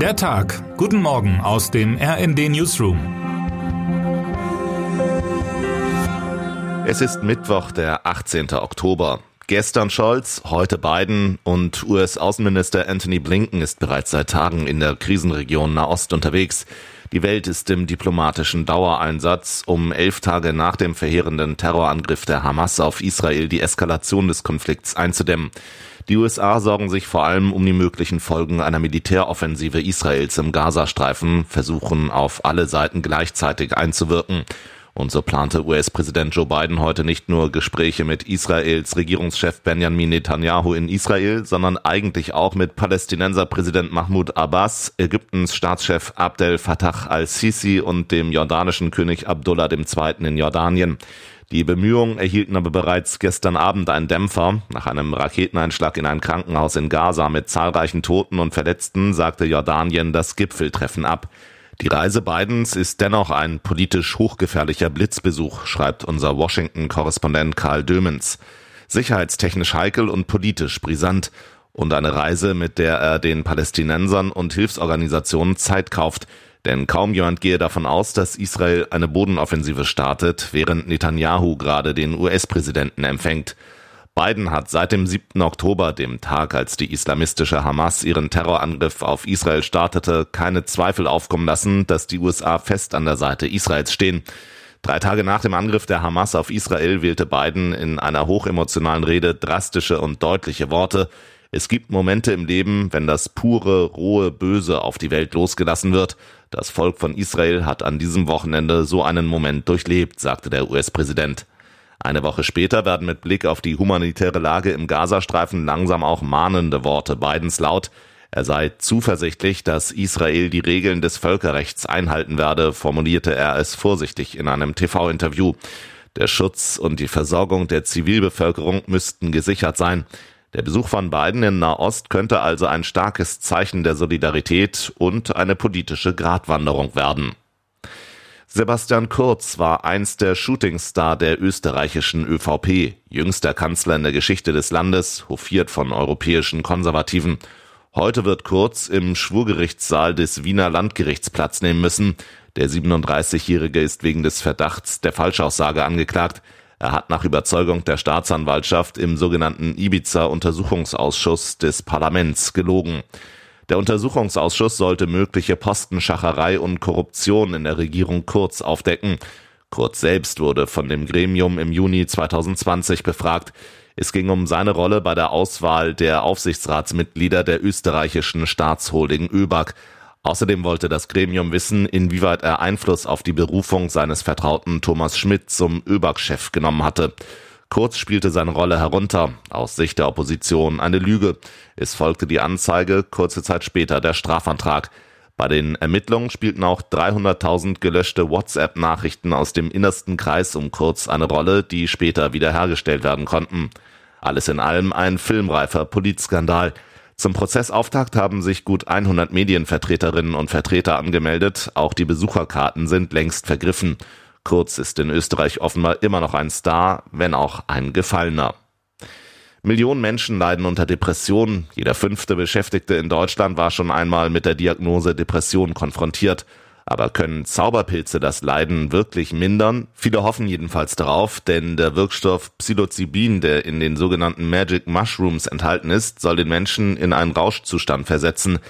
Der Tag. Guten Morgen aus dem RND Newsroom. Es ist Mittwoch, der 18. Oktober. Gestern Scholz, heute Biden und US-Außenminister Anthony Blinken ist bereits seit Tagen in der Krisenregion Nahost unterwegs. Die Welt ist im diplomatischen Dauereinsatz, um elf Tage nach dem verheerenden Terrorangriff der Hamas auf Israel die Eskalation des Konflikts einzudämmen. Die USA sorgen sich vor allem um die möglichen Folgen einer Militäroffensive Israels im Gazastreifen, versuchen auf alle Seiten gleichzeitig einzuwirken. Und so plante US-Präsident Joe Biden heute nicht nur Gespräche mit Israels Regierungschef Benjamin Netanyahu in Israel, sondern eigentlich auch mit Palästinenserpräsident Mahmoud Abbas, Ägyptens Staatschef Abdel Fattah al-Sisi und dem jordanischen König Abdullah II. in Jordanien. Die Bemühungen erhielten aber bereits gestern Abend einen Dämpfer. Nach einem Raketeneinschlag in ein Krankenhaus in Gaza mit zahlreichen Toten und Verletzten sagte Jordanien das Gipfeltreffen ab. Die Reise Bidens ist dennoch ein politisch hochgefährlicher Blitzbesuch, schreibt unser Washington-Korrespondent Karl Dömens. Sicherheitstechnisch heikel und politisch brisant. Und eine Reise, mit der er den Palästinensern und Hilfsorganisationen Zeit kauft. Denn kaum jemand gehe davon aus, dass Israel eine Bodenoffensive startet, während Netanyahu gerade den US-Präsidenten empfängt. Biden hat seit dem 7. Oktober, dem Tag, als die islamistische Hamas ihren Terrorangriff auf Israel startete, keine Zweifel aufkommen lassen, dass die USA fest an der Seite Israels stehen. Drei Tage nach dem Angriff der Hamas auf Israel wählte Biden in einer hochemotionalen Rede drastische und deutliche Worte. Es gibt Momente im Leben, wenn das pure, rohe Böse auf die Welt losgelassen wird. Das Volk von Israel hat an diesem Wochenende so einen Moment durchlebt, sagte der US-Präsident. Eine Woche später werden mit Blick auf die humanitäre Lage im Gazastreifen langsam auch mahnende Worte Bidens laut. Er sei zuversichtlich, dass Israel die Regeln des Völkerrechts einhalten werde, formulierte er es vorsichtig in einem TV-Interview. Der Schutz und die Versorgung der Zivilbevölkerung müssten gesichert sein. Der Besuch von Biden in Nahost könnte also ein starkes Zeichen der Solidarität und eine politische Gratwanderung werden. Sebastian Kurz war einst der Shootingstar der österreichischen ÖVP, jüngster Kanzler in der Geschichte des Landes, hofiert von europäischen Konservativen. Heute wird Kurz im Schwurgerichtssaal des Wiener Landgerichts Platz nehmen müssen. Der 37-Jährige ist wegen des Verdachts der Falschaussage angeklagt. Er hat nach Überzeugung der Staatsanwaltschaft im sogenannten Ibiza-Untersuchungsausschuss des Parlaments gelogen. Der Untersuchungsausschuss sollte mögliche Postenschacherei und Korruption in der Regierung Kurz aufdecken. Kurz selbst wurde von dem Gremium im Juni 2020 befragt. Es ging um seine Rolle bei der Auswahl der Aufsichtsratsmitglieder der österreichischen Staatsholding ÖBAG. Außerdem wollte das Gremium wissen, inwieweit er Einfluss auf die Berufung seines Vertrauten Thomas Schmidt zum ÖBAG-Chef genommen hatte. Kurz spielte seine Rolle herunter, aus Sicht der Opposition eine Lüge. Es folgte die Anzeige, kurze Zeit später der Strafantrag. Bei den Ermittlungen spielten auch 300.000 gelöschte WhatsApp-Nachrichten aus dem innersten Kreis um Kurz eine Rolle, die später wiederhergestellt werden konnten. Alles in allem ein filmreifer Politskandal. Zum Prozessauftakt haben sich gut 100 Medienvertreterinnen und Vertreter angemeldet. Auch die Besucherkarten sind längst vergriffen. Kurz ist in Österreich offenbar immer noch ein Star, wenn auch ein Gefallener. Millionen Menschen leiden unter Depressionen. Jeder fünfte Beschäftigte in Deutschland war schon einmal mit der Diagnose Depression konfrontiert. Aber können Zauberpilze das Leiden wirklich mindern? Viele hoffen jedenfalls darauf, denn der Wirkstoff Psilocybin, der in den sogenannten Magic Mushrooms enthalten ist, soll den Menschen in einen Rauschzustand versetzen.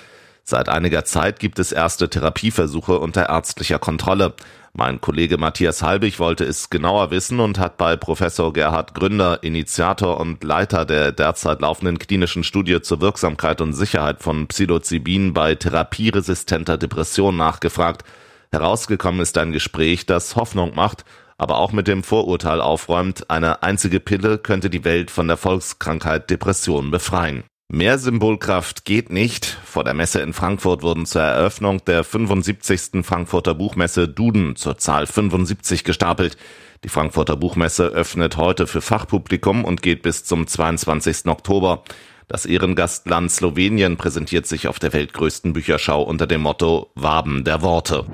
Seit einiger Zeit gibt es erste Therapieversuche unter ärztlicher Kontrolle. Mein Kollege Matthias Halbig wollte es genauer wissen und hat bei Professor Gerhard Gründer, Initiator und Leiter der derzeit laufenden klinischen Studie zur Wirksamkeit und Sicherheit von Psilocybin bei therapieresistenter Depression nachgefragt. Herausgekommen ist ein Gespräch, das Hoffnung macht, aber auch mit dem Vorurteil aufräumt, eine einzige Pille könnte die Welt von der Volkskrankheit Depression befreien. Mehr Symbolkraft geht nicht. Vor der Messe in Frankfurt wurden zur Eröffnung der 75. Frankfurter Buchmesse Duden zur Zahl 75 gestapelt. Die Frankfurter Buchmesse öffnet heute für Fachpublikum und geht bis zum 22. Oktober. Das Ehrengastland Slowenien präsentiert sich auf der weltgrößten Bücherschau unter dem Motto Waben der Worte.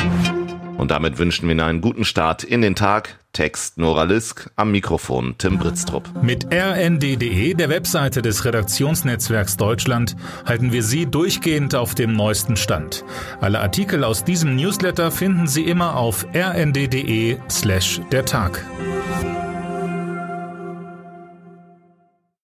Und damit wünschen wir Ihnen einen guten Start in den Tag. Text Nora Lisk, am Mikrofon Tim Britztrup. Mit rnd.de, der Webseite des Redaktionsnetzwerks Deutschland, halten wir Sie durchgehend auf dem neuesten Stand. Alle Artikel aus diesem Newsletter finden Sie immer auf rnd.de slash der Tag.